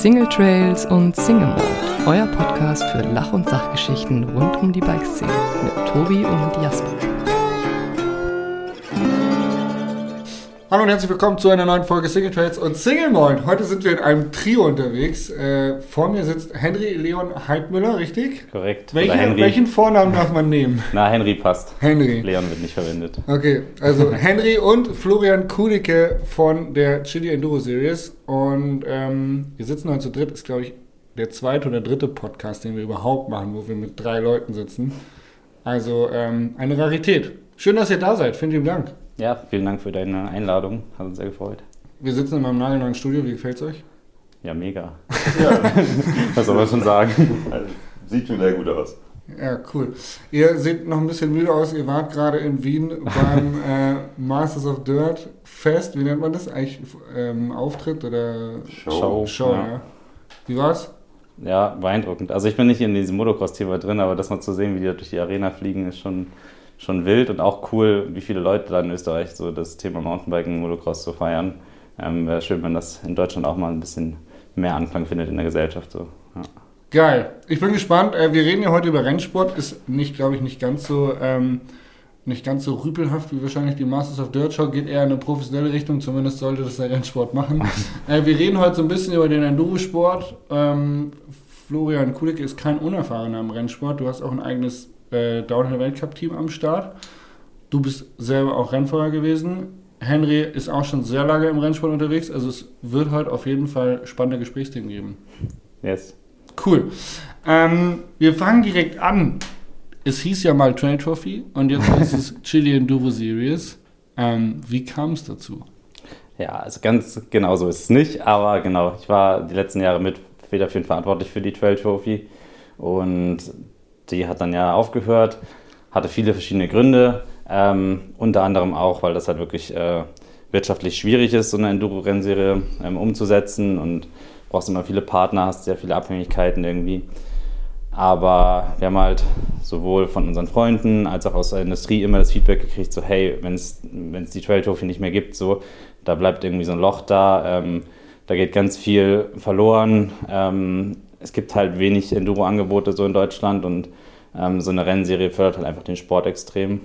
Single Trails und Single Mode, euer Podcast für Lach- und Sachgeschichten rund um die Bikeszene mit Tobi und Jasper. Hallo und herzlich willkommen zu einer neuen Folge Single Trails und Single Moin. Heute sind wir in einem Trio unterwegs. Äh, vor mir sitzt Henry Leon Heidmüller, richtig? Korrekt. Welche, welchen Vornamen darf man nehmen? Na, Henry passt. Henry. Leon wird nicht verwendet. Okay, also Henry und Florian Kulicke von der Chili Enduro Series. Und ähm, wir sitzen heute zu dritt, ist glaube ich der zweite oder dritte Podcast, den wir überhaupt machen, wo wir mit drei Leuten sitzen. Also ähm, eine Rarität. Schön, dass ihr da seid. Vielen lieben Dank. Ja, vielen Dank für deine Einladung. Hat uns sehr gefreut. Wir sitzen in meinem nagelneuen Studio. Wie gefällt's euch? Ja, mega. Ja, Was soll man schon sagen? also, sieht schon sehr gut aus. Ja, cool. Ihr seht noch ein bisschen müde aus. Ihr wart gerade in Wien beim äh, Masters of Dirt Fest. Wie nennt man das? Eigentlich ähm, Auftritt oder Show. Show, ja. ja. Wie war's? Ja, beeindruckend. Also ich bin nicht in diesem Motocross-Thema drin, aber das mal zu sehen, wie die da durch die Arena fliegen, ist schon, schon wild und auch cool, wie viele Leute da in Österreich so das Thema Mountainbiken und Motocross zu feiern. Ähm, Wäre schön, wenn das in Deutschland auch mal ein bisschen mehr Anklang findet in der Gesellschaft. So. Ja. Geil. Ich bin gespannt. Äh, wir reden ja heute über Rennsport. Ist nicht, glaube ich, nicht ganz so ähm, nicht ganz so rüpelhaft wie wahrscheinlich die Masters of Dirt Show. Geht eher in eine professionelle Richtung. Zumindest sollte das der Rennsport machen. äh, wir reden heute so ein bisschen über den Enduro-Sport. Ähm, Florian Kulicke ist kein Unerfahrener im Rennsport. Du hast auch ein eigenes äh, Downhill-Weltcup-Team am Start. Du bist selber auch Rennfahrer gewesen. Henry ist auch schon sehr lange im Rennsport unterwegs. Also es wird heute auf jeden Fall spannende Gesprächsthemen geben. Yes. Cool. Ähm, wir fangen direkt an. Es hieß ja mal Trail Trophy und jetzt heißt es Chili Enduro Series. Ähm, wie kam es dazu? Ja, also ganz genau so ist es nicht, aber genau, ich war die letzten Jahre mit federführend verantwortlich für die Trail Trophy und die hat dann ja aufgehört, hatte viele verschiedene Gründe, ähm, unter anderem auch, weil das halt wirklich äh, wirtschaftlich schwierig ist, so eine Enduro-Rennserie ähm, umzusetzen und brauchst immer viele Partner, hast sehr viele Abhängigkeiten irgendwie. Aber wir haben halt sowohl von unseren Freunden als auch aus der Industrie immer das Feedback gekriegt, so hey, wenn es die Trail Trophy nicht mehr gibt, so, da bleibt irgendwie so ein Loch da, ähm, da geht ganz viel verloren. Ähm, es gibt halt wenig Enduro-Angebote so in Deutschland und ähm, so eine Rennserie fördert halt einfach den Sport extrem.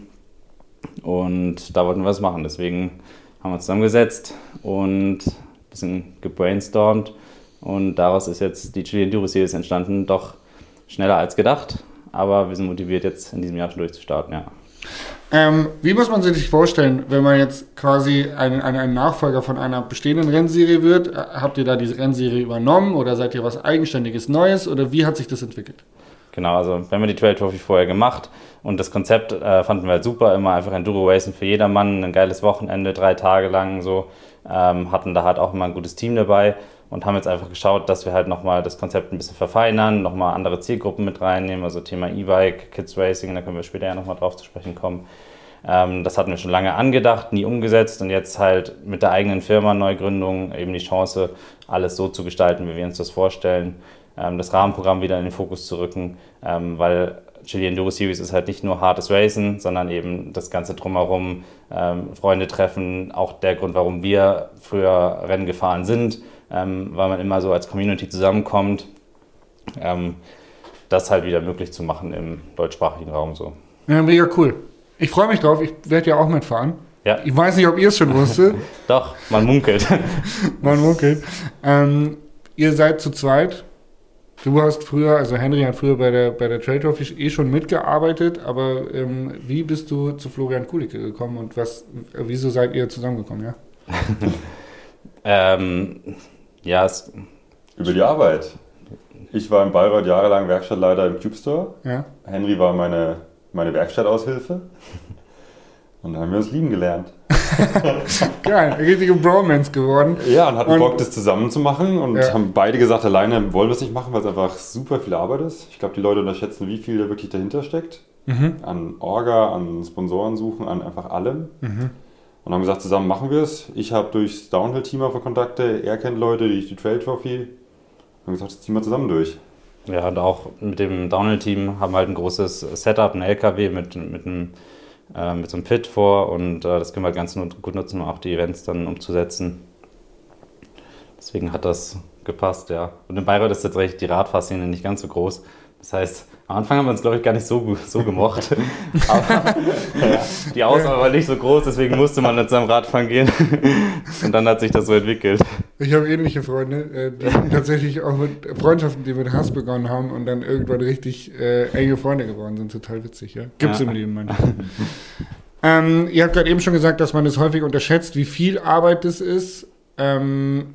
Und da wollten wir was machen. Deswegen haben wir uns zusammengesetzt und ein bisschen gebrainstormt. Und daraus ist jetzt die Chili Enduro Series entstanden. Doch schneller als gedacht, aber wir sind motiviert, jetzt in diesem Jahr schon durchzustarten, ja. Ähm, wie muss man sich vorstellen, wenn man jetzt quasi ein, ein, ein Nachfolger von einer bestehenden Rennserie wird? Äh, Habt ihr da diese Rennserie übernommen oder seid ihr was Eigenständiges Neues oder wie hat sich das entwickelt? Genau, also wir haben die Trail Trophy vorher gemacht und das Konzept äh, fanden wir halt super, immer einfach Enduro Racing für jedermann, ein geiles Wochenende, drei Tage lang so, ähm, hatten da halt auch immer ein gutes Team dabei und haben jetzt einfach geschaut, dass wir halt nochmal das Konzept ein bisschen verfeinern, nochmal andere Zielgruppen mit reinnehmen, also Thema E-Bike, Kids Racing, da können wir später ja nochmal drauf zu sprechen kommen. Ähm, das hatten wir schon lange angedacht, nie umgesetzt und jetzt halt mit der eigenen Firma, Neugründung, eben die Chance, alles so zu gestalten, wie wir uns das vorstellen, ähm, das Rahmenprogramm wieder in den Fokus zu rücken, ähm, weil Chili Enduro Series ist halt nicht nur hartes Racen, sondern eben das Ganze drumherum, ähm, Freunde treffen, auch der Grund, warum wir früher Rennen gefahren sind, ähm, weil man immer so als Community zusammenkommt, ähm, das halt wieder möglich zu machen im deutschsprachigen Raum so. Ja, mega cool. Ich freue mich drauf, ich werde ja auch mitfahren. Ja, Ich weiß nicht, ob ihr es schon wusstet. doch, man munkelt. Man munkelt. Ähm, ihr seid zu zweit. Du hast früher, also Henry hat früher bei der, bei der Trade Trophy eh schon mitgearbeitet, aber ähm, wie bist du zu Florian Kulicke gekommen und was, wieso seid ihr zusammengekommen, ja? ähm, ja, es, Über die Arbeit. Ich war in Bayreuth jahrelang Werkstattleiter im Cube Store. Ja. Henry war meine, meine Werkstattaushilfe. Und dann haben wir uns lieben gelernt. Geil, richtige Bromance geworden. Ja, und hatten Und- Bock, das zusammen zu machen. Und Ja. haben beide gesagt, alleine wollen wir es nicht machen, weil es einfach super viel Arbeit ist. Ich glaube, die Leute unterschätzen, wie viel da wirklich dahinter steckt. Mhm. An Orga, an Sponsoren suchen, an einfach allem. Mhm. Und haben gesagt, zusammen machen wir es. Ich habe durchs Downhill-Team einfach Kontakte. Er kennt Leute, die ich die Trail Trophy. Und gesagt, das ziehen wir zusammen durch. Ja, und auch mit dem Downhill-Team haben wir halt ein großes Setup, ein LKW mit, mit, einem, äh, mit so einem Pit vor und äh, das können wir ganz gut nutzen, um auch die Events dann umzusetzen. Deswegen hat das gepasst, ja. Und in Bayreuth ist tatsächlich die Radfahrszene nicht ganz so groß. Das heißt, am Anfang haben wir uns, glaube ich, gar nicht so, so gemocht. Aber ja, die Auswahl war nicht so groß, deswegen musste man dann zusammen Radfahren gehen. Und dann hat sich das so entwickelt. Ich habe ähnliche Freunde, äh, die tatsächlich auch mit Freundschaften, die mit Hass begonnen haben und dann irgendwann richtig äh, enge Freunde geworden sind. Total witzig, ja. Gibt's Ja. im Leben manchmal. ähm, ihr habt gerade eben schon gesagt, dass man es häufig unterschätzt, wie viel Arbeit das ist. Ähm,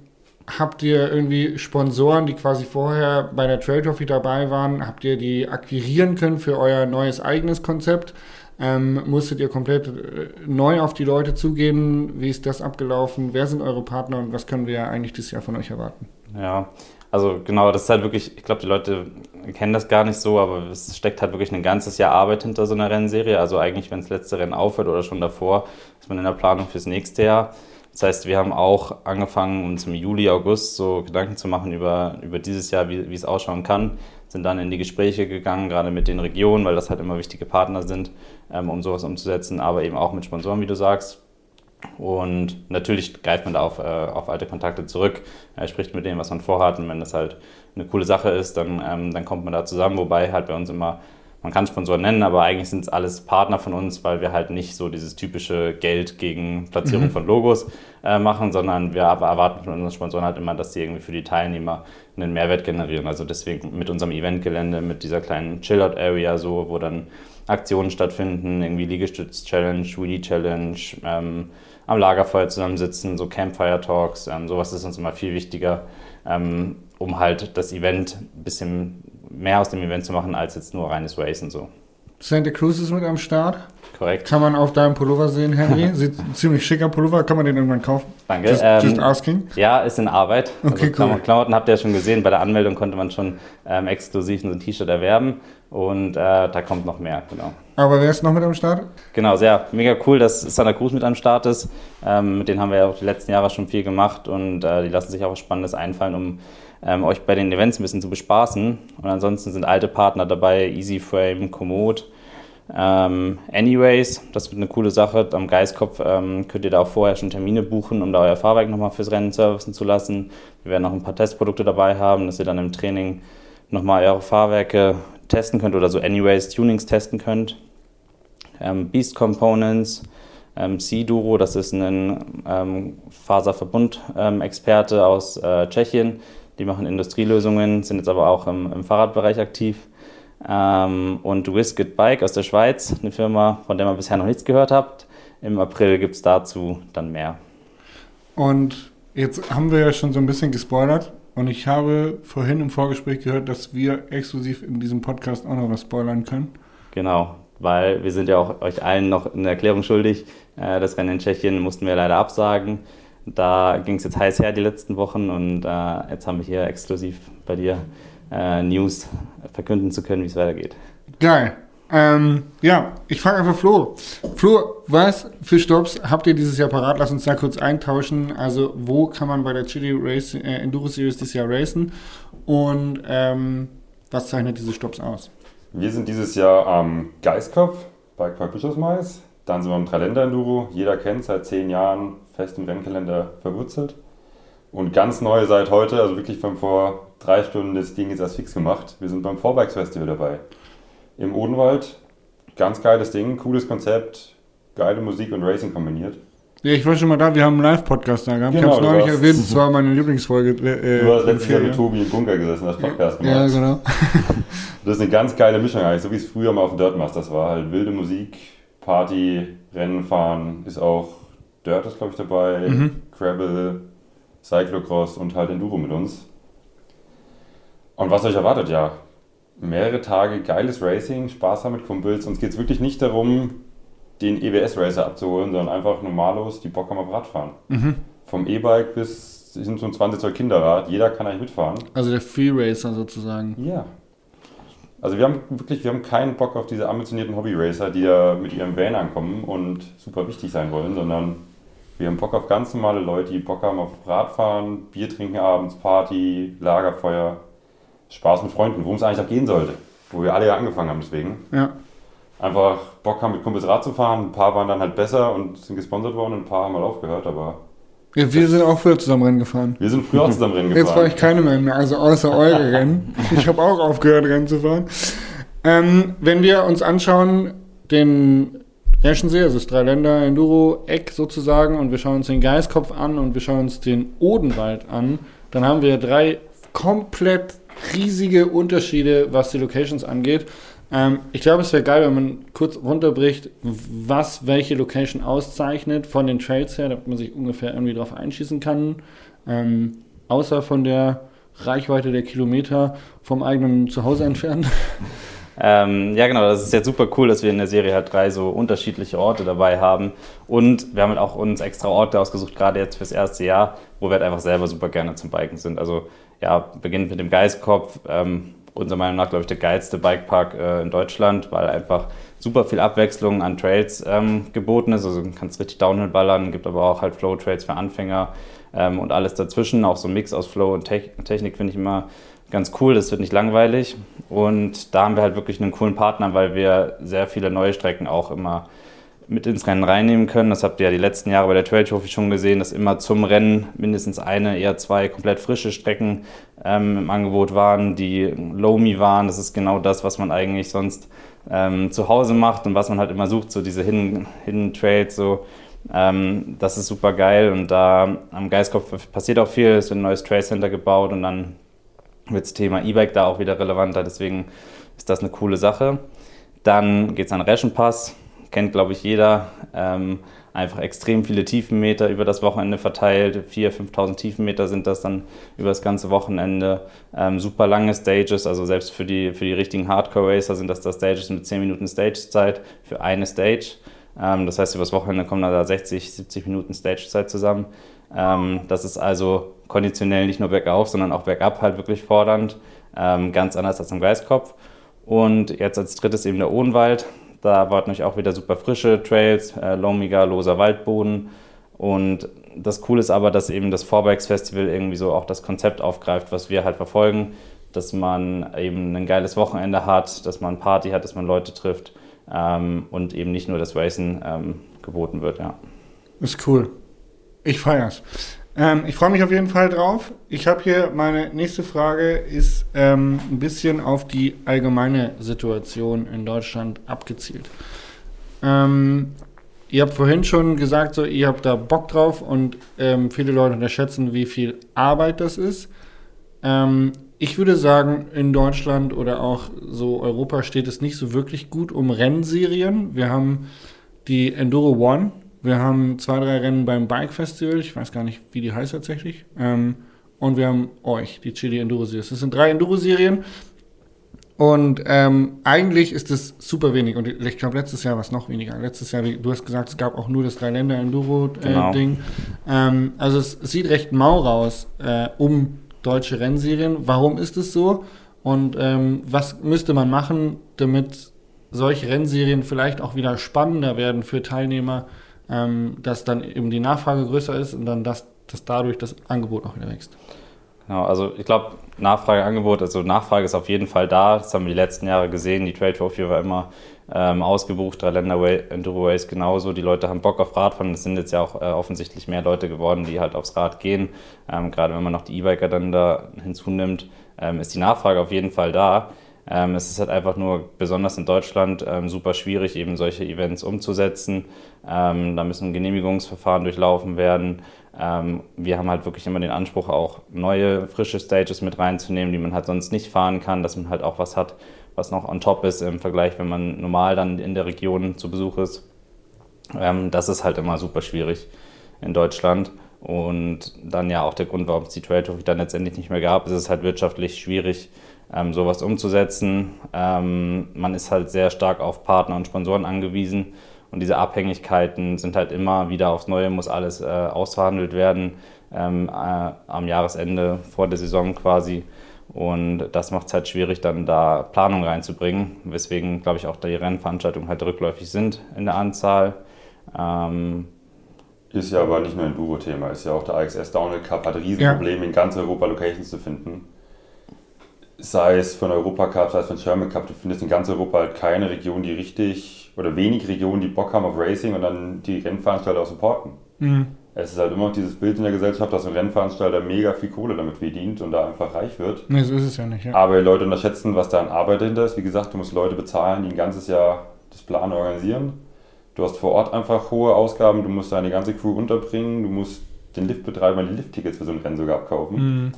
habt ihr irgendwie Sponsoren, die quasi vorher bei der Trade Trophy dabei waren? Habt ihr die akquirieren können für euer neues eigenes Konzept? Ähm, musstet ihr komplett äh, neu auf die Leute zugehen? Wie ist das abgelaufen? Wer sind eure Partner und was können wir eigentlich dieses Jahr von euch erwarten? Ja, also genau, das ist halt wirklich, ich glaube, die Leute kennen das gar nicht so, aber es steckt halt wirklich ein ganzes Jahr Arbeit hinter so einer Rennserie. Also eigentlich, wenn das letzte Rennen aufhört oder schon davor, ist man in der Planung fürs nächste Jahr. Das heißt, wir haben auch angefangen, uns im Juli, August so Gedanken zu machen über, über dieses Jahr, wie, wie es ausschauen kann. Sind dann in die Gespräche gegangen, gerade mit den Regionen, weil das halt immer wichtige Partner sind, ähm, um sowas umzusetzen, aber eben auch mit Sponsoren, wie du sagst. Und natürlich greift man da auf, äh, auf alte Kontakte zurück, äh, spricht mit denen, was man vorhat. Und wenn das halt eine coole Sache ist, dann, ähm, dann kommt man da zusammen. Wobei halt bei uns immer, man kann Sponsoren nennen, aber eigentlich sind es alles Partner von uns, weil wir halt nicht so dieses typische Geld gegen Platzierung von Logos äh, machen, sondern wir erwarten von unseren Sponsoren halt immer, dass sie irgendwie für die Teilnehmer einen Mehrwert generieren. Also deswegen mit unserem Eventgelände, mit dieser kleinen Chill-Out-Area, so, wo dann Aktionen stattfinden, irgendwie Liegestütz-Challenge, Wheelie-Challenge, ähm, am Lagerfeuer zusammensitzen, so Campfire-Talks, ähm, sowas ist uns immer viel wichtiger, ähm, um halt das Event ein bisschen mehr aus dem Event zu machen, als jetzt nur reines Racen so. Santa Cruz ist mit am Start. Korrekt. Kann man auf deinem Pullover sehen, Henry. Sieht ein ziemlich schicker Pullover. Kann man den irgendwann kaufen? Danke. Just, Ähm, just asking. Ja, ist in Arbeit. Okay, also cool. Klamotten habt ihr ja schon gesehen. Bei der Anmeldung konnte man schon ähm, exklusiv so ein T-Shirt erwerben und äh, da kommt noch mehr, genau. Aber wer ist noch mit am Start? Genau, sehr mega cool, dass Santa Cruz mit am Start ist. Ähm, mit denen haben wir ja auch die letzten Jahre schon viel gemacht und äh, die lassen sich auch was Spannendes einfallen, um ähm, euch bei den Events ein bisschen zu bespaßen. Und ansonsten sind alte Partner dabei, EasyFrame, Komoot, ähm, Anyways, das wird eine coole Sache. Am Geistkopf ähm, könnt ihr da auch vorher schon Termine buchen, um da euer Fahrwerk nochmal fürs Rennen servicen zu lassen. Wir werden noch ein paar Testprodukte dabei haben, dass ihr dann im Training nochmal eure Fahrwerke testen könnt oder so Anyways Tunings testen könnt. Ähm, Beast Components, ähm, C-Duro, das ist ein ähm, Faserverbund-Experte aus äh, Tschechien. Die machen Industrielösungen, sind jetzt aber auch im, im Fahrradbereich aktiv. Ähm, und Whiskit Bike aus der Schweiz, eine Firma, von der man bisher noch nichts gehört habt. Im April gibt es dazu dann mehr. Und jetzt haben wir ja schon so ein bisschen gespoilert. Und ich habe vorhin im Vorgespräch gehört, dass wir exklusiv in diesem Podcast auch noch was spoilern können. Genau, weil wir sind ja auch euch allen noch eine Erklärung schuldig. Äh, Das Rennen in Tschechien mussten wir leider absagen. Da ging es jetzt heiß her die letzten Wochen und äh, jetzt haben wir hier exklusiv bei dir äh, News verkünden zu können, wie es weitergeht. Geil. Ähm, ja, ich frage einfach Flo. Flo, was für Stops habt ihr dieses Jahr parat? Lass uns da kurz eintauschen. Also, wo kann man bei der Chili Race, äh, Enduro Series dieses Jahr racen? Und ähm, was zeichnet diese Stops aus? Wir sind dieses Jahr am Geiskopf bei Quark Bischofsmais. Dann sind wir am Dreiländer-Enduro. Jeder kennt seit zehn Jahren fest im Rennkalender verwurzelt. Und ganz neu seit heute, also wirklich von vor drei Stunden, das Ding ist erst fix gemacht. Wir sind beim Vorbikes Festival dabei. Im Odenwald. Ganz geiles Ding, cooles Konzept, geile Musik und Racing kombiniert. Ja, ich war schon mal da. Wir haben einen Live-Podcast da gehabt. Genau, ich habe es neulich erwähnt. Es war meine Lieblingsfolge. Äh, Du hast letztes Jahr im mit. Tobi im Bunker gesessen, hast Podcast gemacht. Ja, genau. Das ist eine ganz geile Mischung eigentlich, so wie es früher mal auf dem Dirtmasters war. Halt wilde Musik, Party, Rennen fahren, ist auch Dirt ist glaube ich dabei, Mhm. Gravel, Cyclocross und halt Enduro mit uns. Und was euch erwartet, ja, mehrere Tage geiles Racing, Spaß haben mit Kumpels. Uns geht es wirklich nicht darum, den EBS-Racer abzuholen, sondern einfach normalos, die Bock haben auf Radfahren. Mhm. Vom E-Bike bis hin zum 20 Zoll Kinderrad, jeder kann eigentlich mitfahren. Also der Free Racer sozusagen. Ja. Also wir haben wirklich, wir haben keinen Bock auf diese ambitionierten Hobby-Racer, die da mit ihrem Van ankommen und super wichtig sein wollen, sondern wir haben Bock auf ganz normale Leute, die Bock haben auf Radfahren, Bier trinken abends, Party, Lagerfeuer, Spaß mit Freunden, worum es eigentlich auch gehen sollte. Wo wir alle ja angefangen haben deswegen. Ja. Einfach Bock haben mit Kumpels Rad zu fahren, ein paar waren dann halt besser und sind gesponsert worden und ein paar haben halt aufgehört, aber Ja, wir sind auch früher zusammen Rennen gefahren. Wir sind früher auch zusammen Rennen Jetzt fahre gefahren. ich keine mehr, mehr, also außer eure Rennen. Ich habe auch aufgehört, Rennen zu fahren. Ähm, wenn wir uns anschauen, den Reschensee, also das Dreiländer-Enduro-Eck sozusagen, und wir schauen uns den Geiskopf an und wir schauen uns den Odenwald an, dann haben wir drei komplett riesige Unterschiede, was die Locations angeht. Ähm, ich glaube, es wäre geil, wenn man kurz runterbricht, was welche Location auszeichnet von den Trails her, damit man sich ungefähr irgendwie drauf einschießen kann. Ähm, außer von der Reichweite der Kilometer vom eigenen Zuhause entfernt. Ähm, ja, genau, das ist jetzt super cool, dass wir in der Serie halt drei so unterschiedliche Orte dabei haben. Und wir haben halt auch uns extra Orte ausgesucht, gerade jetzt fürs erste Jahr, wo wir halt einfach selber super gerne zum Biken sind. Also ja, beginnt mit dem Geiskopf, ähm, unserer Meinung nach, glaube ich, der geilste Bikepark äh, in Deutschland, weil einfach super viel Abwechslung an Trails ähm, geboten ist. Also du kannst richtig Downhill ballern, gibt aber auch halt Flow-Trails für Anfänger ähm, und alles dazwischen. Auch so ein Mix aus Flow und Te Technik finde ich immer ganz cool, das wird nicht langweilig. Und da haben wir halt wirklich einen coolen Partner, weil wir sehr viele neue Strecken auch immer mit ins Rennen reinnehmen können. Das habt ihr ja die letzten Jahre bei der Trail Trophy schon gesehen, dass immer zum Rennen mindestens eine, eher zwei komplett frische Strecken ähm, im Angebot waren, die Low-Me waren. Das ist genau das, was man eigentlich sonst ähm, zu Hause macht und was man halt immer sucht, so diese Hidden, Hidden Trails, so. Ähm, das ist super geil und da am Geistkopf passiert auch viel. Es wird ein neues Trail Center gebaut und dann wird das Thema E-Bike da auch wieder relevanter. Deswegen ist das eine coole Sache. Dann geht es an Reschenpass, kennt glaube ich jeder. Ähm, einfach extrem viele Tiefenmeter über das Wochenende verteilt. 4.000, 5.000 Tiefenmeter sind das dann über das ganze Wochenende. Ähm, super lange Stages, also selbst für die, für die richtigen Hardcore-Racer sind das da Stages mit 10 Minuten Stagezeit für eine Stage. Ähm, das heißt, über das Wochenende kommen da 60, 70 Minuten Stagezeit zusammen. Ähm, das ist also konditionell nicht nur bergauf, sondern auch bergab halt wirklich fordernd. Ähm, ganz anders als am Geiskopf. Und jetzt als drittes eben der Odenwald. Da erwarten euch auch wieder super frische Trails, äh, lomiger, loser Waldboden. Und das Coole ist aber, dass eben das Forbikes Festival irgendwie so auch das Konzept aufgreift, was wir halt verfolgen. Dass man eben ein geiles Wochenende hat, dass man Party hat, dass man Leute trifft ähm, und eben nicht nur das Racen ähm, geboten wird. Ja. Ist cool. Ich feier's. Ähm, ich freue mich auf jeden Fall drauf. Ich habe hier meine nächste Frage ist ähm, ein bisschen auf die allgemeine Situation in Deutschland abgezielt. Ähm, ihr habt vorhin schon gesagt, so ihr habt da Bock drauf und ähm, viele Leute unterschätzen, wie viel Arbeit das ist. Ähm, ich würde sagen, in Deutschland oder auch so Europa steht es nicht so wirklich gut um Rennserien. Wir haben die Enduro One, wir haben zwei, drei Rennen beim Bike Festival, ich weiß gar nicht, wie die heißt tatsächlich. Ähm, und wir haben euch, die Chili Enduro Series. Das sind drei Enduro-Serien. Und ähm, eigentlich ist es super wenig. Und ich glaube, letztes Jahr war es noch weniger. Letztes Jahr, wie du hast gesagt, es gab auch nur das Dreiländer-Enduro-Ding. Genau. ähm, also es sieht recht mau raus äh, um deutsche Rennserien. Warum ist es so? Und ähm, was müsste man machen, damit solche Rennserien vielleicht auch wieder spannender werden für Teilnehmer, ähm, dass dann eben die Nachfrage größer ist und dann dass, dass dadurch das Angebot auch wieder wächst? Genau, also ich glaube, Nachfrage, Angebot, also Nachfrage ist auf jeden Fall da. Das haben wir die letzten Jahre gesehen. Die Trade Trophy war immer ähm, ausgebucht, drei Länder Enduro Race genauso. Die Leute haben Bock auf Radfahren. Es sind jetzt ja auch äh, offensichtlich mehr Leute geworden, die halt aufs Rad gehen. Ähm, gerade wenn man noch die E-Biker dann da hinzunimmt, ähm, ist die Nachfrage auf jeden Fall da. Ähm, es ist halt einfach nur, besonders in Deutschland, ähm, super schwierig, eben solche Events umzusetzen. Ähm, da müssen Genehmigungsverfahren durchlaufen werden. Ähm, wir haben halt wirklich immer den Anspruch, auch neue, frische Stages mit reinzunehmen, die man halt sonst nicht fahren kann, dass man halt auch was hat, was noch on top ist im Vergleich, wenn man normal dann in der Region zu Besuch ist. Ähm, das ist halt immer super schwierig in Deutschland. Und dann ja auch der Grund, warum es die Trade Trophy dann letztendlich nicht mehr gab, ist es halt wirtschaftlich schwierig, ähm, sowas umzusetzen. Ähm, man ist halt sehr stark auf Partner und Sponsoren angewiesen und diese Abhängigkeiten sind halt immer wieder aufs Neue, muss alles äh, ausverhandelt werden ähm, äh, am Jahresende vor der Saison quasi. Und das macht es halt schwierig, dann da Planung reinzubringen, weswegen, glaube ich, auch die Rennveranstaltungen halt rückläufig sind in der Anzahl. Ähm, Ist ja aber nicht nur ein Enduro-Thema, ist ja auch der AXS Downhill Cup, hat Riesenprobleme in ganz Europa Locations zu finden. Sei es von Europacup, sei es von Sherman Cup, du findest in ganz Europa halt keine Region, die richtig, oder wenig Regionen, die Bock haben auf Racing und dann die Rennveranstalter auch supporten. Mhm. es ist halt immer noch dieses Bild in der Gesellschaft, dass ein Rennveranstalter mega viel Kohle damit verdient und da einfach reich wird. Nee, so ist es ja nicht. Ja. Aber die Leute unterschätzen, was da an Arbeit dahinter ist. Wie gesagt, du musst Leute bezahlen, die ein ganzes Jahr das Plan organisieren. Du hast vor Ort einfach hohe Ausgaben, du musst deine ganze Crew unterbringen, du musst den Liftbetreibern die Lifttickets für so ein Rennen sogar abkaufen. Mhm.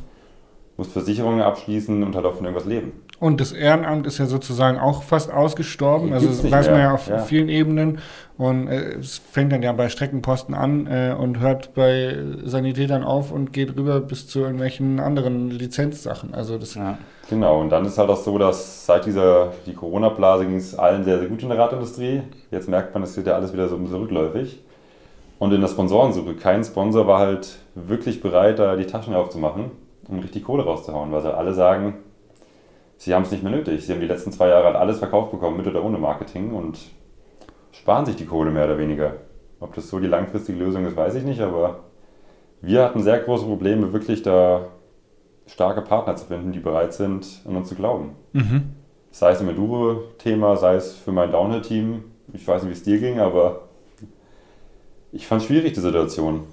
Musst Versicherungen abschließen und halt auch von irgendwas leben. Und das Ehrenamt ist ja sozusagen auch fast ausgestorben. Also das weiß man ja auf ja. vielen Ebenen. Und äh, es fängt dann ja bei Streckenposten an äh, und hört bei Sanitätern auf und geht rüber bis zu irgendwelchen anderen Lizenzsachen. Also das Ja. Genau, und dann ist halt auch so, dass seit dieser die Corona-Blase ging es allen sehr, sehr gut in der Radindustrie. Jetzt merkt man, es wird ja alles wieder so ein bisschen rückläufig. Und in der Sponsorensuche, kein Sponsor war halt wirklich bereit, da die Taschen aufzumachen und richtig Kohle rauszuhauen, weil sie alle sagen, sie haben es nicht mehr nötig. Sie haben die letzten zwei Jahre halt alles verkauft bekommen, mit oder ohne Marketing und sparen sich die Kohle mehr oder weniger. Ob das so die langfristige Lösung ist, weiß ich nicht, aber wir hatten sehr große Probleme, wirklich da starke Partner zu finden, die bereit sind, an uns zu glauben. mhm. Sei es im Enduro-Thema, sei es für mein Downhill-Team. Ich weiß nicht, wie es dir ging, aber ich fand es schwierig, die Situation.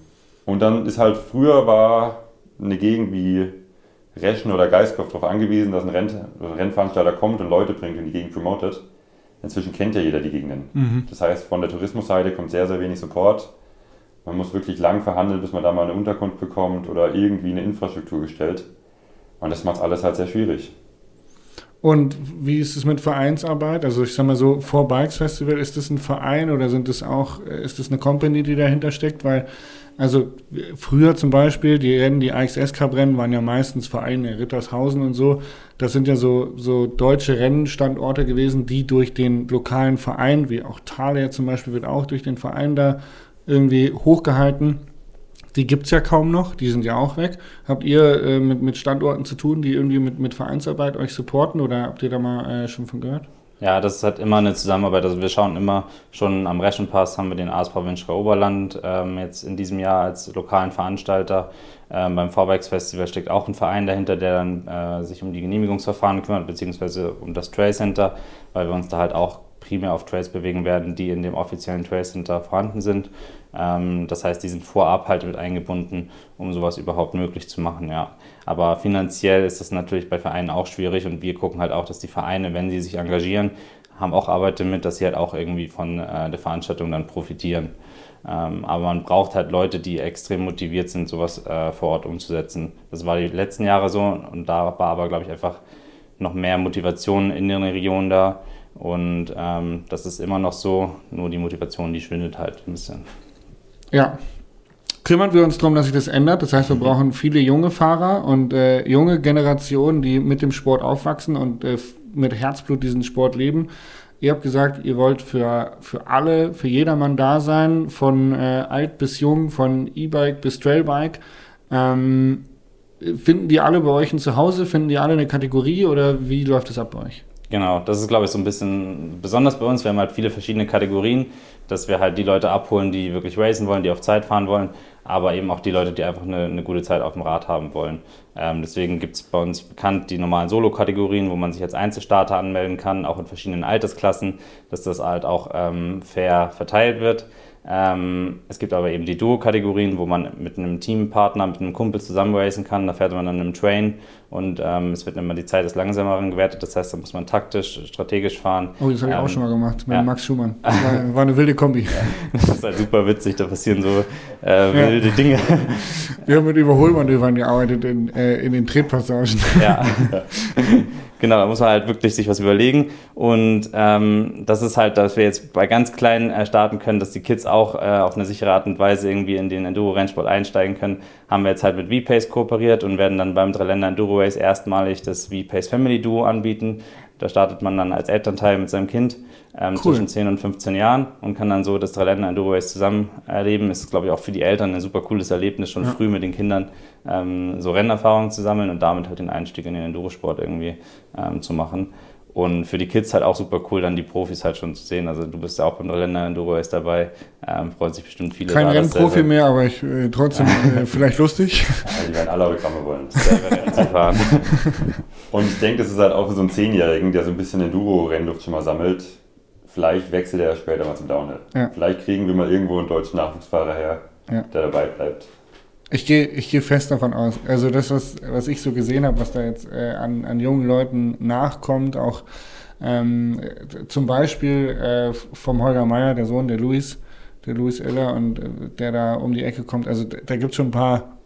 Und dann ist halt, früher war eine Gegend wie Reschen oder Geistkopf darauf angewiesen, dass ein Renn Rennveranstalter kommt und Leute bringt und die Gegend promotet. Inzwischen kennt ja jeder die Gegenden. Mhm. Das heißt, von der Tourismusseite kommt sehr, sehr wenig Support. Man muss wirklich lang verhandeln, bis man da mal eine Unterkunft bekommt oder irgendwie eine Infrastruktur gestellt. Und das macht alles halt sehr schwierig. Und wie ist es mit Vereinsarbeit? Also ich sag mal so, vor Bikes Festival, ist das ein Verein oder sind das auch, ist das eine Company, die dahinter steckt? Weil, also früher zum Beispiel, die Rennen, die AXS Cup Rennen waren ja meistens Vereine, Rittershausen und so. Das sind ja so, so deutsche Rennstandorte gewesen, die durch den lokalen Verein, wie auch Thalia zum Beispiel, wird auch durch den Verein da irgendwie hochgehalten. Die gibt's ja kaum noch, die sind ja auch weg. Habt ihr äh, mit, mit Standorten zu tun, die irgendwie mit, mit Vereinsarbeit euch supporten oder habt ihr da mal äh, schon von gehört? Ja, das ist halt immer eine Zusammenarbeit. Also wir schauen immer schon am Reschenpass haben wir den ASP Winschka Oberland ähm, jetzt in diesem Jahr als lokalen Veranstalter. Ähm, beim Vorwerks Festival steckt auch ein Verein dahinter, der dann äh, sich um die Genehmigungsverfahren kümmert, beziehungsweise um das Trail Center, weil wir uns da halt auch primär auf Trails bewegen werden, die in dem offiziellen Trail Center vorhanden sind. Ähm, das heißt, die sind vorab halt mit eingebunden, um sowas überhaupt möglich zu machen, ja. Aber finanziell ist das natürlich bei Vereinen auch schwierig und wir gucken halt auch, dass die Vereine, wenn sie sich engagieren, haben auch Arbeit damit, dass sie halt auch irgendwie von äh, der Veranstaltung dann profitieren. Ähm, aber man braucht halt Leute, die extrem motiviert sind, sowas äh, vor Ort umzusetzen. Das war die letzten Jahre so und da war aber, glaube ich, einfach noch mehr Motivation in den Regionen da. Und ähm, das ist immer noch so, nur die Motivation, die schwindet halt ein bisschen. Ja. Kümmern wir uns darum, dass sich das ändert. Das heißt, wir brauchen viele junge Fahrer und äh, junge Generationen, die mit dem Sport aufwachsen und äh, mit Herzblut diesen Sport leben. Ihr habt gesagt, ihr wollt für, für alle, für jedermann da sein, von äh, alt bis jung, von E-Bike bis Trailbike. Ähm, finden die alle bei euch ein Zuhause? Finden die alle eine Kategorie oder wie läuft das ab bei euch? Genau, das ist, glaube ich, so ein bisschen besonders bei uns. Wir haben halt viele verschiedene Kategorien, dass wir halt die Leute abholen, die wirklich racen wollen, die auf Zeit fahren wollen, aber eben auch die Leute, die einfach eine, eine gute Zeit auf dem Rad haben wollen. Ähm, deswegen gibt es bei uns bekannt die normalen Solo-Kategorien, wo man sich als Einzelstarter anmelden kann, auch in verschiedenen Altersklassen, dass das halt auch ähm, fair verteilt wird. Ähm, es gibt aber eben die Duo-Kategorien, wo man mit einem Teampartner, mit einem Kumpel zusammen racen kann. Da fährt man dann im Train und ähm, es wird immer die Zeit des Langsameren gewertet. Das heißt, da muss man taktisch, strategisch fahren. Oh, das habe ich Ähm, auch schon mal gemacht mit ja. Max Schumann. Das war, war eine wilde Kombi. Das ist halt super witzig, da passieren so äh, wilde Dinge. Wir haben mit Überholmanövern gearbeitet in, äh, in den Tretpassagen. Ja. genau, da muss man halt wirklich sich was überlegen. Und ähm, das ist halt, dass wir jetzt bei ganz kleinen äh, starten können, dass die Kids auch äh, auf eine sichere Art und Weise irgendwie in den Enduro-Rennsport einsteigen können. Haben wir jetzt halt mit V-Pace kooperiert und werden dann beim Dreiländer Enduro Race erstmalig das V-Pace Family Duo anbieten. Da startet man dann als Elternteil mit seinem Kind ähm, Cool. zwischen 10 und 15 Jahren und kann dann so das Dreiländer Enduro Race zusammen erleben. Ist, glaube ich, auch für die Eltern ein super cooles Erlebnis, schon Ja. früh mit den Kindern ähm, so Rennerfahrungen zu sammeln und damit halt den Einstieg in den Endurosport irgendwie ähm, zu machen. Und für die Kids halt auch super cool, dann die Profis halt schon zu sehen. Also du bist ja auch beim Dreiländer Enduro Race dabei. Ähm, freuen sich bestimmt viele. Kein da, Rennprofi mehr, aber ich, äh, trotzdem äh, vielleicht lustig. Also die werden alle Autogramme wollen. selber zu fahren. Und ich denke, das ist halt auch für so einen Zehnjährigen, der so ein bisschen Enduro-Rennluft schon mal sammelt. Vielleicht wechselt er später mal zum Downhill. Ja. Vielleicht kriegen wir mal irgendwo einen deutschen Nachwuchsfahrer her, Ja. der dabei bleibt. Ich gehe ich geh fest davon aus. Also das, was, was ich so gesehen habe, was da jetzt äh, an, an jungen Leuten nachkommt, auch ähm, äh, zum Beispiel äh, vom Holger Meier, der Sohn der Luis, der Luis Iller und äh, der da um die Ecke kommt. Also da, gibt es schon ein paar,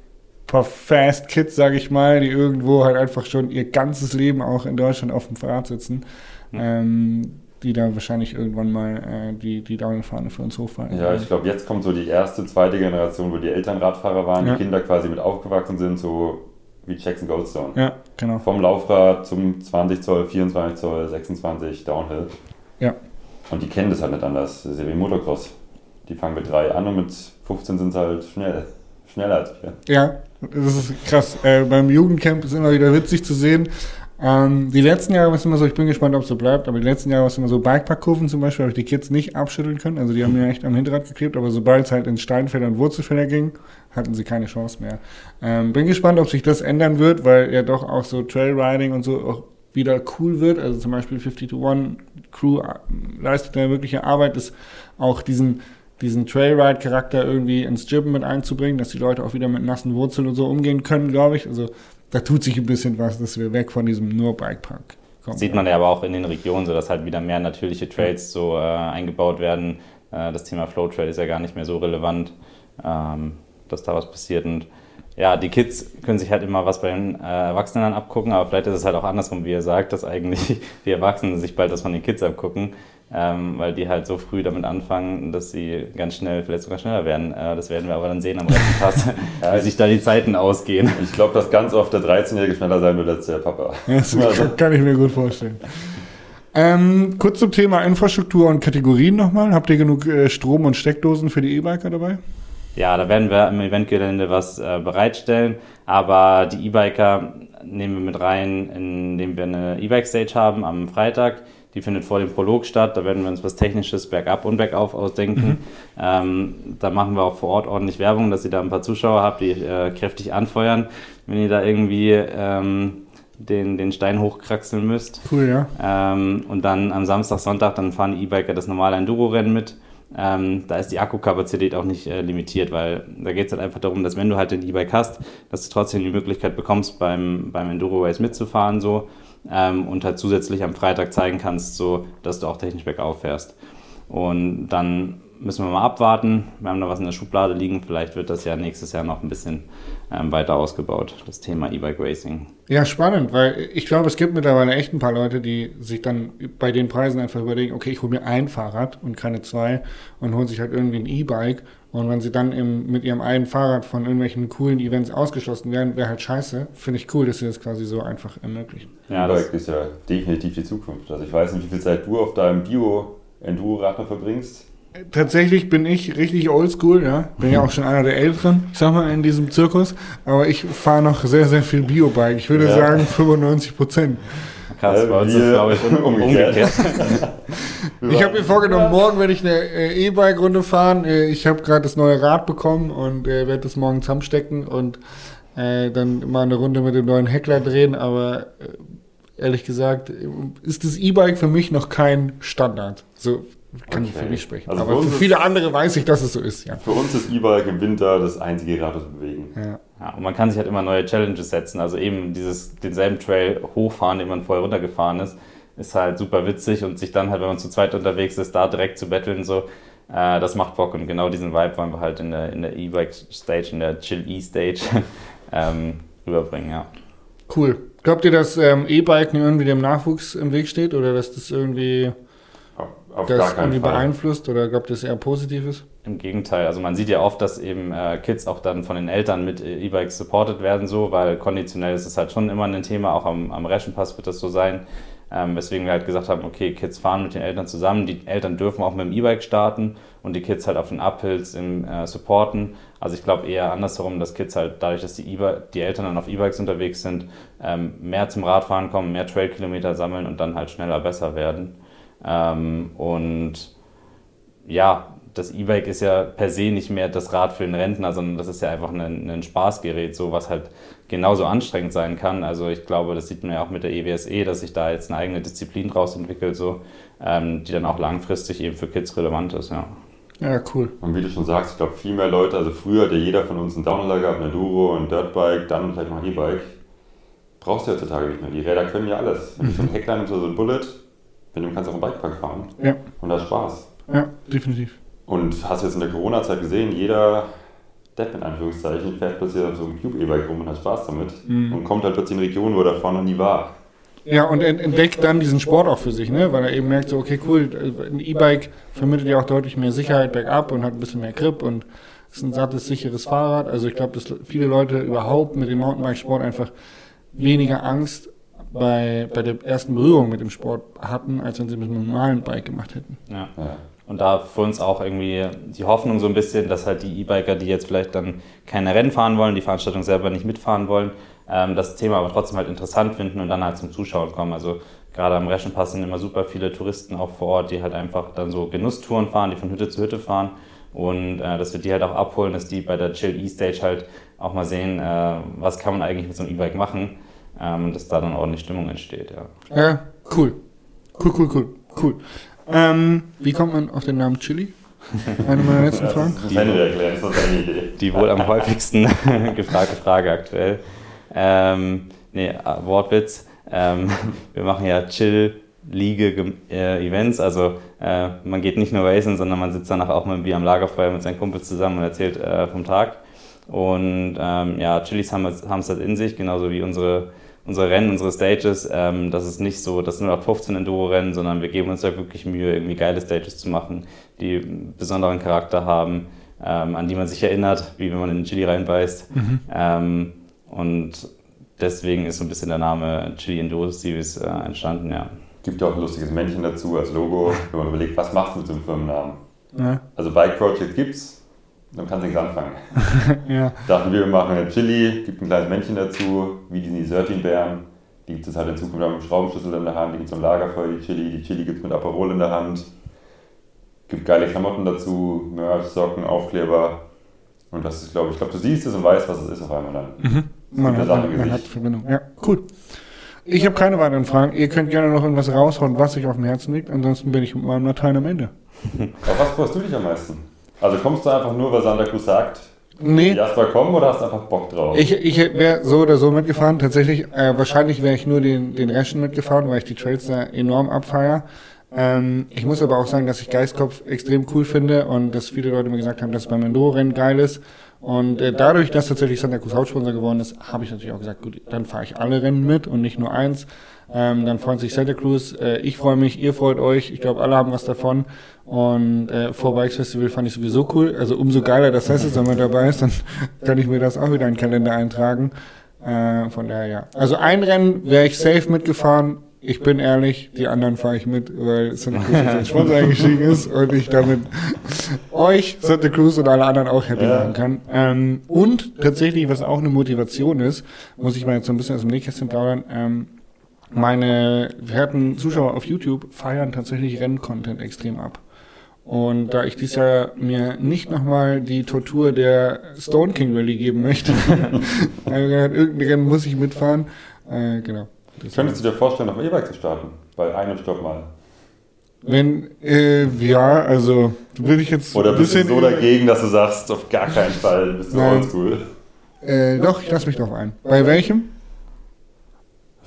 paar Fast Kids, sage ich mal, die irgendwo halt einfach schon ihr ganzes Leben auch in Deutschland auf dem Fahrrad sitzen. Ähm, die da wahrscheinlich irgendwann mal äh, die, die Downhill-Fahne für uns hochfahren. Ja, ich glaube, jetzt kommt so die erste, zweite Generation, wo die Eltern Radfahrer waren, Ja. die Kinder quasi mit aufgewachsen sind, so wie Jackson Goldstone. ja, genau. Vom Laufrad zum 20 Zoll, 24 Zoll, 26 Downhill. Ja. Und die kennen das halt nicht anders. Das ist ja wie Motocross. Die fangen mit drei an und mit 15 sind sie halt schnell. Schneller als wir. Ja, das ist krass. Äh, beim Jugendcamp ist immer wieder witzig zu sehen. Ähm, die letzten Jahre war es immer so, ich bin gespannt, ob es so bleibt, aber die letzten Jahre war es immer so, Bikeparkkurven zum Beispiel, habe ich die Kids nicht abschütteln können. Also die haben mir echt am Hinterrad geklebt, aber sobald es halt in Steinfelder und Wurzelfelder ging, hatten sie keine Chance mehr. Ähm, bin gespannt, ob sich das ändern wird, weil ja doch auch so Trailriding und so auch wieder cool wird. Also zum Beispiel 50 to 1 Crew äh, leistet eine wirkliche Arbeit, ist auch diesen diesen Trailride-Charakter irgendwie ins Jibben mit einzubringen, dass die Leute auch wieder mit nassen Wurzeln und so umgehen können, glaube ich. Also da tut sich ein bisschen was, dass wir weg von diesem nur Bikepark kommen. Sieht man ja aber auch in den Regionen, so dass halt wieder mehr natürliche Trails so äh, eingebaut werden. Äh, das Thema Flow Trail ist ja gar nicht mehr so relevant, ähm, dass da was passiert. Und ja, die Kids können sich halt immer was bei den äh, Erwachsenen abgucken, aber vielleicht ist es halt auch andersrum, wie ihr sagt, dass eigentlich die Erwachsenen sich bald das von den Kids abgucken, ähm, weil die halt so früh damit anfangen, dass sie ganz schnell, vielleicht sogar schneller werden. Äh, das werden wir aber dann sehen am Rennpass, wie sich da die Zeiten ausgehen. Ich glaube, dass ganz oft der 13-Jährige schneller sein wird als der Papa. Das Also, kann ich mir gut vorstellen. Ähm, kurz zum Thema Infrastruktur und Kategorien nochmal. Habt ihr genug äh, Strom- und Steckdosen für die E-Biker dabei? Ja, da werden wir im Eventgelände was äh, bereitstellen, aber die E-Biker nehmen wir mit rein, indem wir eine E-Bike-Stage haben am Freitag. Die findet vor dem Prolog statt. Da werden wir uns was Technisches bergab und bergauf ausdenken. Ähm, da machen wir auch vor Ort ordentlich Werbung, dass ihr da ein paar Zuschauer habt, die äh, kräftig anfeuern, wenn ihr da irgendwie ähm, den, den Stein hochkraxeln müsst. Cool, ja. Ähm, und dann am Samstag, Sonntag, dann fahren die E-Biker das normale Enduro-Rennen mit. Ähm, da ist die Akkukapazität auch nicht äh, limitiert, weil da geht es halt einfach darum, dass wenn du halt den E-Bike hast, dass du trotzdem die Möglichkeit bekommst, beim, beim Enduro-Race mitzufahren so ähm, und halt zusätzlich am Freitag zeigen kannst, so, dass du auch technisch bergauf fährst. Und dann müssen wir mal abwarten. Wir haben da was in der Schublade liegen. Vielleicht wird das ja nächstes Jahr noch ein bisschen ähm, weiter ausgebaut, das Thema E-Bike Racing. Ja, spannend, weil ich glaube, es gibt mittlerweile echt ein paar Leute, die sich dann bei den Preisen einfach überlegen, okay, ich hole mir ein Fahrrad und keine zwei und holen sich halt irgendwie ein E-Bike. Und wenn sie dann im, mit ihrem einen Fahrrad von irgendwelchen coolen Events ausgeschlossen werden, wäre halt scheiße. Finde ich cool, dass sie das quasi so einfach ermöglichen. Ja, das, ist ja definitiv die Zukunft. Also ich weiß nicht, wie viel Zeit du auf deinem Bio-Enduro-Rad noch verbringst. Tatsächlich bin ich richtig oldschool, ja. Bin ja auch schon einer der Älteren, ich sag mal, in diesem Zirkus. Aber ich fahre noch sehr, sehr viel Biobike. Ich würde Ja. sagen 95 Prozent. Krass, bei uns ist glaube ich, um, umgekehrt. umgekehrt. Ich habe mir vorgenommen, morgen werde ich eine äh, E-Bike-Runde fahren. Äh, ich habe gerade das neue Rad bekommen und äh, werde das morgen zusammenstecken und äh, dann mal eine Runde mit dem neuen Heckler drehen. Aber äh, ehrlich gesagt, äh, ist das E-Bike für mich noch kein Standard. So kann ich Okay. für mich sprechen. Also für Aber für ist- viele andere weiß ich, dass es so ist, ja. Für uns ist E-Bike im Winter das einzige Rad, das wir bewegen. ja. Ja, und man kann sich halt immer neue Challenges setzen. Also eben dieses denselben Trail hochfahren, den man vorher runtergefahren ist, ist halt super witzig und sich dann halt, wenn man zu zweit unterwegs ist, da direkt zu betteln, so, äh, das macht Bock und genau diesen Vibe wollen wir halt in der in der E-Bike-Stage, in der Chill-E-Stage ähm, rüberbringen, ja. Cool. Glaubt ihr, dass ähm, E-Biken irgendwie dem Nachwuchs im Weg steht oder dass das irgendwie Auf, das gar keinen irgendwie Fall. beeinflusst oder glaubt es eher positiv ist? Im Gegenteil, also man sieht ja oft, dass eben äh, Kids auch dann von den Eltern mit äh, E-Bikes supported werden, so, weil konditionell ist es halt schon immer ein Thema, auch am, am Reschenpass wird das so sein. Ähm, weswegen wir halt gesagt haben, okay, Kids fahren mit den Eltern zusammen, die Eltern dürfen auch mit dem E-Bike starten und die Kids halt auf den Uphills im äh, supporten. Also ich glaube eher andersherum, dass Kids halt dadurch, dass die, e die Eltern dann auf E-Bikes unterwegs sind, ähm, mehr zum Radfahren kommen, mehr Trailkilometer sammeln und dann halt schneller besser werden. Ähm, und ja, das E-Bike ist ja per se nicht mehr das Rad für den Rentner, sondern das ist ja einfach ein, ein Spaßgerät, so was halt genauso anstrengend sein kann. Also ich glaube, das sieht man ja auch mit der E EWSE, dass sich da jetzt eine eigene Disziplin draus entwickelt, so, ähm, die dann auch langfristig eben für Kids relevant ist, ja. Ja, cool. Und wie du schon sagst, ich glaube, viel mehr Leute, also früher hat ja jeder von uns einen Downhiller gehabt, ein Enduro, ein Dirtbike, dann vielleicht noch ein E-Bike. Brauchst du heutzutage nicht mehr. Die Räder können ja alles. Wenn du so ein Heckline oder so ein Bullet, wenn du kannst auch einen Bikepark fahren. Ja. Und das Spaß. Ja, definitiv. Und hast du jetzt in der Corona-Zeit gesehen, jeder Depp in Anführungszeichen fährt plötzlich auf so einem Cube-E-Bike rum und hat Spaß damit. Mhm. Und kommt halt plötzlich in Regionen, wo er davor noch nie war. Ja, und ent- entdeckt dann diesen Sport auch für sich, ne? weil er eben merkt, so, okay, cool, ein E-Bike vermittelt ja auch deutlich mehr Sicherheit bergab und hat ein bisschen mehr Grip und ist ein sattes, sicheres Fahrrad. Also ich glaube, dass viele Leute überhaupt mit dem Mountainbike-Sport einfach weniger Angst bei, bei der ersten Berührung mit dem Sport hatten, als wenn sie mit einem normalen Bike gemacht hätten. Ja. Ja. Und da für uns auch irgendwie die Hoffnung so ein bisschen, dass halt die E-Biker, die jetzt vielleicht dann keine Rennen fahren wollen, die Veranstaltung selber nicht mitfahren wollen, ähm, das Thema aber trotzdem halt interessant finden und dann halt zum Zuschauen kommen. Also gerade am Reschenpass sind immer super viele Touristen auch vor Ort, die halt einfach dann so Genusstouren fahren, die von Hütte zu Hütte fahren. Und äh, dass wir die halt auch abholen, dass die bei der Chill E-Stage halt auch mal sehen, äh, was kann man eigentlich mit so einem E-Bike machen, ähm, und dass da dann ordentlich Stimmung entsteht. Ja. Ja, cool. Cool, cool, cool, cool. Ähm, wie kommt man auf den Namen Chili? Eine meiner letzten Fragen. eine Idee. Die wohl am häufigsten gefragte Frage aktuell. Ähm, nee, äh, Wortwitz. Ähm, wir machen ja Chill-Liege-Events. Also äh, man geht nicht nur racen, sondern man sitzt danach auch mal wie am Lagerfeuer mit seinen Kumpels zusammen und erzählt äh, vom Tag. Und ähm, ja, Chilis haben es haben es halt in sich, genauso wie unsere, unsere Rennen, unsere Stages. Ähm, das ist nicht so das 0815 Enduro-Rennen, sondern wir geben uns da wirklich Mühe, irgendwie geile Stages zu machen, die einen besonderen Charakter haben, ähm, an die man sich erinnert, wie wenn man in den Chili reinbeißt. Ähm, und deswegen ist so ein bisschen der Name Chili Enduro Series äh, entstanden, ja. Gibt ja auch ein lustiges Männchen dazu als Logo, wenn man überlegt, was machst du mit so einem Firmennamen? Ja, Also Bike Project gibt's, dann kannst du nichts anfangen. ja. Dachten wir, wir machen eine Chili, gibt ein kleines Männchen dazu, wie diesen Desertin-Bären. Die gibt es halt in Zukunft mit einem Schraubenschlüssel in der Hand, die gibt es am Lagerfeuer, die Chili. Die Chili gibt es mit Aperol in der Hand. Gibt geile Klamotten dazu, Merch, Socken, Aufkleber. Und das ist, glaube ich, ich glaube, du siehst es und weißt, was es ist auf einmal dann. Man hat, man, man hat Gesicht. Verbindung. Ja, cool. Ich habe keine weiteren Fragen. Ihr könnt gerne noch irgendwas raushauen, was euch auf dem Herzen liegt. Ansonsten bin ich mit meinem Latein am Ende. Auf was freust du dich am meisten? Also kommst du einfach nur, weil Santa Cruz sagt, Nee, Jasper komm oder hast du einfach Bock drauf? ich, ich wäre so oder so mitgefahren. Tatsächlich, äh, wahrscheinlich wäre ich nur den, den Reschen mitgefahren, weil ich die Trails da enorm abfeier. Ähm, ich muss aber auch sagen, dass ich Geistkopf extrem cool finde und dass viele Leute mir gesagt haben, dass es beim Enduro-Rennen geil ist. Und äh, dadurch, dass tatsächlich Santa Cruz Hauptsponsor geworden ist, habe ich natürlich auch gesagt, gut, dann fahre ich alle Rennen mit und nicht nur eins. Ähm, dann freut sich Santa Cruz, äh, ich freue mich, ihr freut euch. Ich glaube, alle haben was davon. Und äh, vor Bikes Festival fand ich sowieso cool. Also umso geiler, dass Sessis mit dabei ist, dann kann ich mir das auch wieder in den Kalender eintragen. Äh, von daher ja. Also ein Rennen wäre ich safe mitgefahren. Ich bin ehrlich, die anderen fahre ich mit, weil Santa Cruz jetzt als Sponsor eingestiegen ist und ich damit euch, Santa Cruz und alle anderen auch happy Ja. machen kann. Ähm, und tatsächlich, was auch eine Motivation ist, muss ich mal jetzt so ein bisschen aus dem Nähkästchen plaudern, ähm, meine werten Zuschauer auf YouTube feiern tatsächlich Renncontent extrem ab. Und da ich dieses Jahr mir nicht nochmal die Tortur der Stone King Rally geben möchte, gesagt, irgendein Rennen muss ich mitfahren. Äh, genau. Das Könntest du dir vorstellen, auf dem E-Bike zu starten? Bei einem Stopp mal. wenn, äh, ja, also würde ich jetzt Oder ein bist du bisschen so dagegen, dass du sagst, auf gar keinen Fall, bist du oldschool? Äh, doch, ich lasse mich drauf ein. Bei welchem?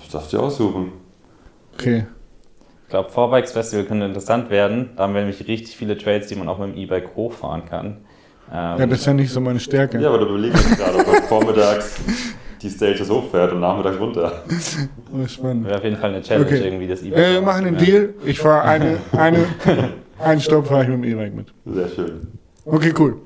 Das darfst du aussuchen. Okay. Ich glaube, Vorbikes Festival könnte interessant werden. Da haben wir nämlich richtig viele Trails, die man auch mit dem E-Bike hochfahren kann. Ähm, Ja, das ist ja nicht so meine Stärke. Ja, aber du überlegst jetzt gerade, ob man vormittags die Stages hochfährt und nachmittags runter. Oh, spannend. wäre auf jeden Fall eine Challenge, Okay. irgendwie das E-Bike. Äh, wir machen einen Ja. Deal. Ich fahre eine, eine, einen Stopp fahre ich mit dem E-Bike mit. Sehr schön. Okay, cool.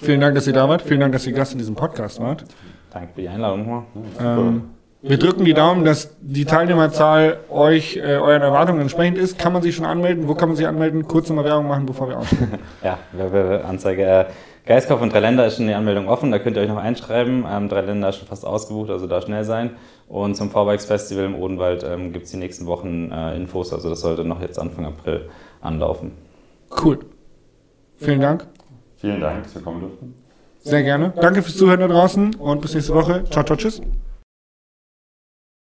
Vielen Dank, dass ihr da wart. Vielen Dank, dass ihr Gast in diesem Podcast wart. Danke für die Einladung. nochmal. Ähm, wir drücken die Daumen, dass die Teilnehmerzahl euch, äh, euren Erwartungen entsprechend ist. Kann man sich schon anmelden? Wo kann man sich anmelden? Kurz nochmal Werbung machen, bevor wir aussteigen. Ja, Werbeanzeige. Äh, Geistkopf und Dreiländer ist schon die Anmeldung offen, da könnt ihr euch noch einschreiben. Ähm, Dreiländer ist schon fast ausgebucht, also da schnell sein. Und zum Vorbikes Festival im Odenwald ähm, gibt es die nächsten Wochen äh, Infos, also das sollte noch jetzt Anfang April anlaufen. Cool. Vielen Dank. Vielen Dank, dass wir kommen durften. Sehr gerne. Danke fürs Zuhören da draußen und bis nächste Woche. Ciao, ciao, tschüss.